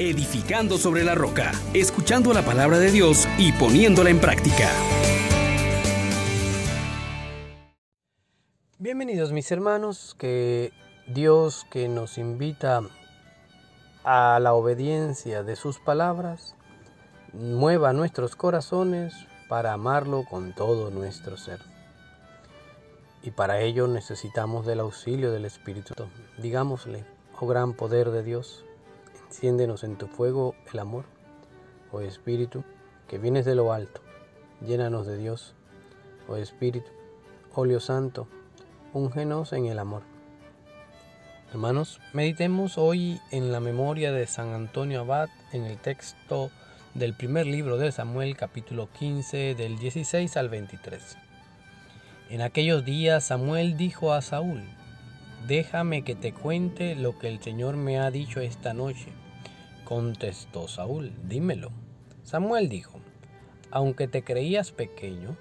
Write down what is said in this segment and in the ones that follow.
edificando sobre la roca, escuchando la palabra de Dios y poniéndola en práctica. Bienvenidos mis hermanos, que Dios que nos invita a la obediencia de sus palabras, mueva nuestros corazones para amarlo con todo nuestro ser. Y para ello necesitamos del auxilio del Espíritu. Digámosle, oh gran poder de Dios, enciéndenos en tu fuego el amor. Oh Espíritu, que vienes de lo alto, llénanos de Dios. Oh Espíritu, óleo santo, úngenos en el amor. Hermanos, meditemos hoy en la memoria de San Antonio Abad en el texto del primer libro de Samuel capítulo 15 del 16 al 23. En aquellos días Samuel dijo a Saúl, déjame que te cuente lo que el Señor me ha dicho esta noche. Contestó Saúl, dímelo. Samuel dijo, aunque te creías pequeño,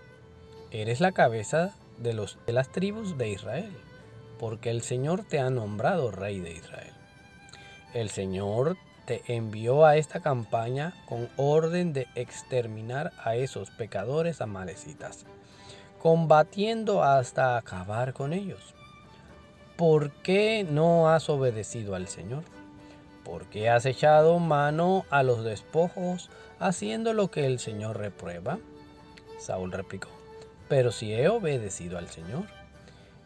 eres la cabeza de, los, de las tribus de Israel, porque el Señor te ha nombrado rey de Israel. El Señor te envió a esta campaña con orden de exterminar a esos pecadores amalecitas combatiendo hasta acabar con ellos. ¿Por qué no has obedecido al Señor? ¿Por qué has echado mano a los despojos haciendo lo que el Señor reprueba? Saúl replicó, pero si he obedecido al Señor,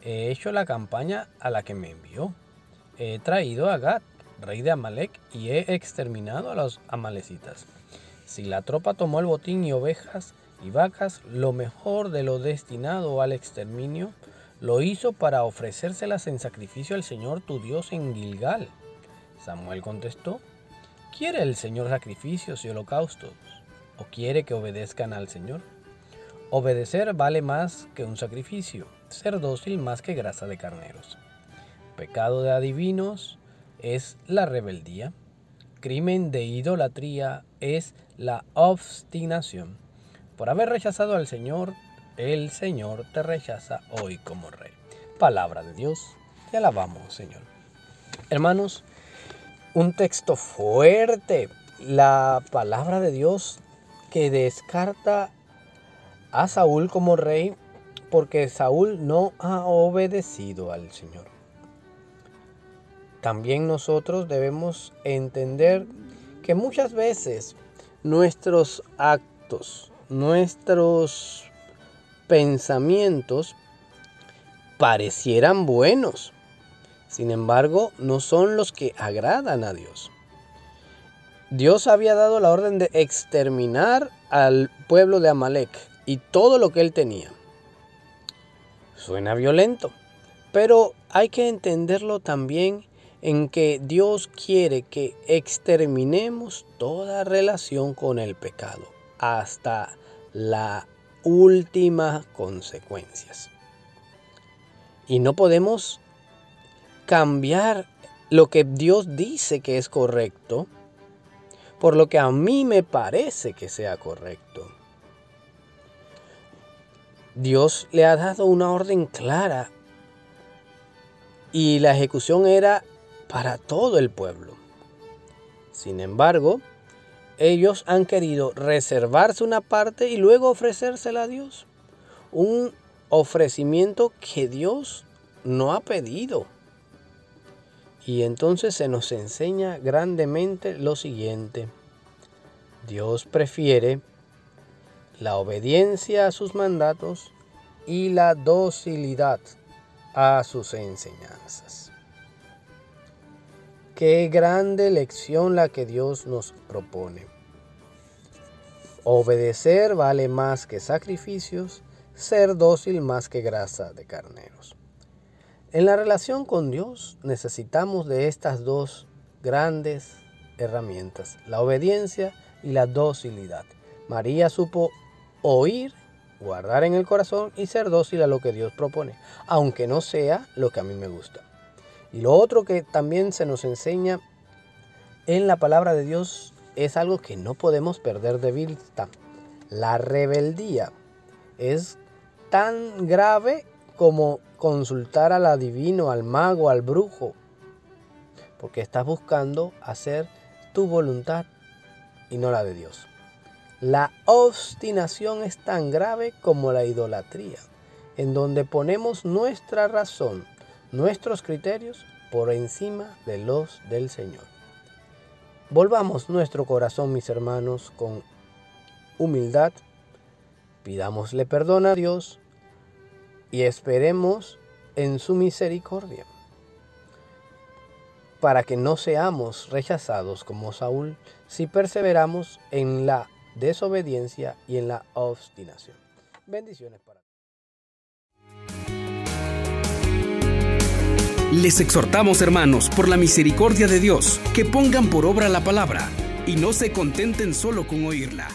he hecho la campaña a la que me envió. He traído a Gad, rey de Amalek, y he exterminado a los amalecitas. Si la tropa tomó el botín y ovejas, y vacas, lo mejor de lo destinado al exterminio, lo hizo para ofrecérselas en sacrificio al Señor tu Dios en Gilgal. Samuel contestó, ¿quiere el Señor sacrificios y holocaustos? ¿O quiere que obedezcan al Señor? Obedecer vale más que un sacrificio, ser dócil más que grasa de carneros. Pecado de adivinos es la rebeldía. Crimen de idolatría es la obstinación. Por haber rechazado al Señor, el Señor te rechaza hoy como rey. Palabra de Dios, te alabamos, Señor. Hermanos, un texto fuerte, la palabra de Dios que descarta a Saúl como rey porque Saúl no ha obedecido al Señor. También nosotros debemos entender que muchas veces nuestros actos, nuestros pensamientos parecieran buenos. Sin embargo, no son los que agradan a Dios. Dios había dado la orden de exterminar al pueblo de Amalek y todo lo que él tenía. Suena violento, pero hay que entenderlo también en que Dios quiere que exterminemos toda relación con el pecado hasta la última consecuencias. Y no podemos cambiar lo que Dios dice que es correcto por lo que a mí me parece que sea correcto. Dios le ha dado una orden clara y la ejecución era para todo el pueblo. Sin embargo, ellos han querido reservarse una parte y luego ofrecérsela a Dios. Un ofrecimiento que Dios no ha pedido. Y entonces se nos enseña grandemente lo siguiente. Dios prefiere la obediencia a sus mandatos y la docilidad a sus enseñanzas. Qué grande lección la que Dios nos propone. Obedecer vale más que sacrificios, ser dócil más que grasa de carneros. En la relación con Dios necesitamos de estas dos grandes herramientas, la obediencia y la docilidad. María supo oír, guardar en el corazón y ser dócil a lo que Dios propone, aunque no sea lo que a mí me gusta. Y lo otro que también se nos enseña en la palabra de Dios es algo que no podemos perder de vista. La rebeldía es tan grave como consultar al adivino, al mago, al brujo, porque estás buscando hacer tu voluntad y no la de Dios. La obstinación es tan grave como la idolatría, en donde ponemos nuestra razón, nuestros criterios por encima de los del Señor. Volvamos nuestro corazón, mis hermanos, con humildad, pidámosle perdón a Dios y esperemos en su misericordia para que no seamos rechazados como Saúl si perseveramos en la desobediencia y en la obstinación. Bendiciones para Les exhortamos, hermanos, por la misericordia de Dios, que pongan por obra la palabra y no se contenten solo con oírla